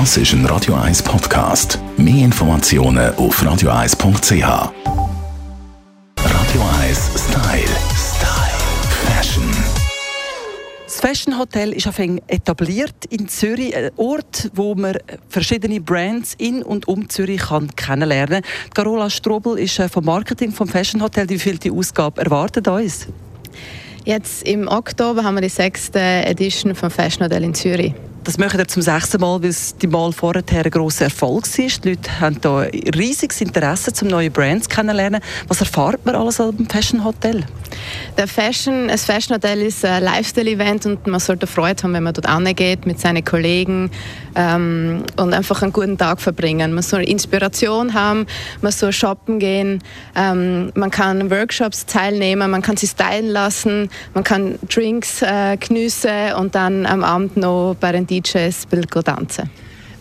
Das ist ein Radio 1 Podcast. Mehr Informationen auf radio1.ch. Radio 1 Style. Style. Fashion. Das Fashion Hotel ist auf etabliert in Zürich, ein Ort, wo man verschiedene Brands in und um Zürich kann kennenlernen kann. Carola Strobel ist äh, vom Marketing vom Fashion Hotel. Wie viel die Ausgabe erwartet uns? Jetzt im Oktober haben wir die sechste Edition vom Fashion Hotel in Zürich. Das machen wir zum sechsten Mal, weil es die Mal vorher ein grosser Erfolg war. Die Leute haben ein riesiges Interesse, um neue Brands kennenzulernen. Was erfahrt man alles am Fashion Hotel? Der Fashion, das Fashion Hotel ist ein Lifestyle-Event und man sollte Freude haben, wenn man dort angeht mit seinen Kollegen ähm, und einfach einen guten Tag verbringen. Man soll Inspiration haben, man soll shoppen gehen, ähm, man kann Workshops teilnehmen, man kann sich stylen lassen, man kann Drinks äh, geniessen und dann am Abend noch bei den DJs tanzen.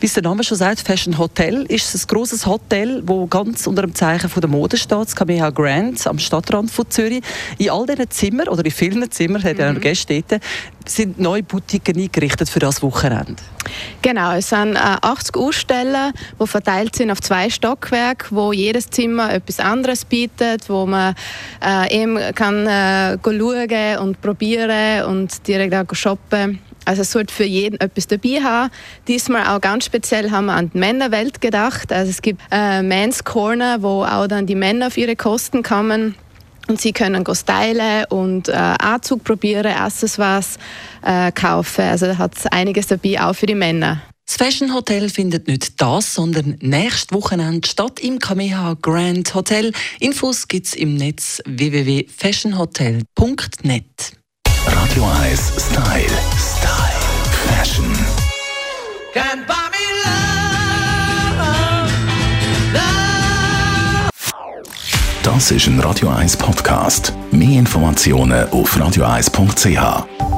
Wie es der Name schon sagt, Fashion Hotel ist ein grosses Hotel, das ganz unter dem Zeichen von der Mode steht, das Kameha Grand am Stadtrand von Zürich. In all diesen Zimmern, oder in vielen Zimmern, hat ja mhm. Gäste dort, sind neue Boutiquen eingerichtet für das Wochenende. Genau, es sind äh, 80 Aussteller, die verteilt sind auf zwei Stockwerke, wo jedes Zimmer etwas anderes bietet, wo man äh, eben kann äh, schauen und probieren und direkt auch shoppen also es sollte für jeden etwas dabei haben. Diesmal auch ganz speziell haben wir an die Männerwelt gedacht. Also es gibt äh, Men's Corner, wo auch dann die Männer auf ihre Kosten kommen. Und sie können stylen und äh, Anzug probieren, Accessoires äh, kaufen. Also da hat es einiges dabei, auch für die Männer. Das Fashion Hotel findet nicht das, sondern nächstes Wochenende statt im Kameha Grand Hotel. Infos gibt es im Netz www.fashionhotel.net. Radio 1 Style. Can't buy me love, love. Das ist ein Radio 1 Podcast. Mehr Informationen auf radio1.ch.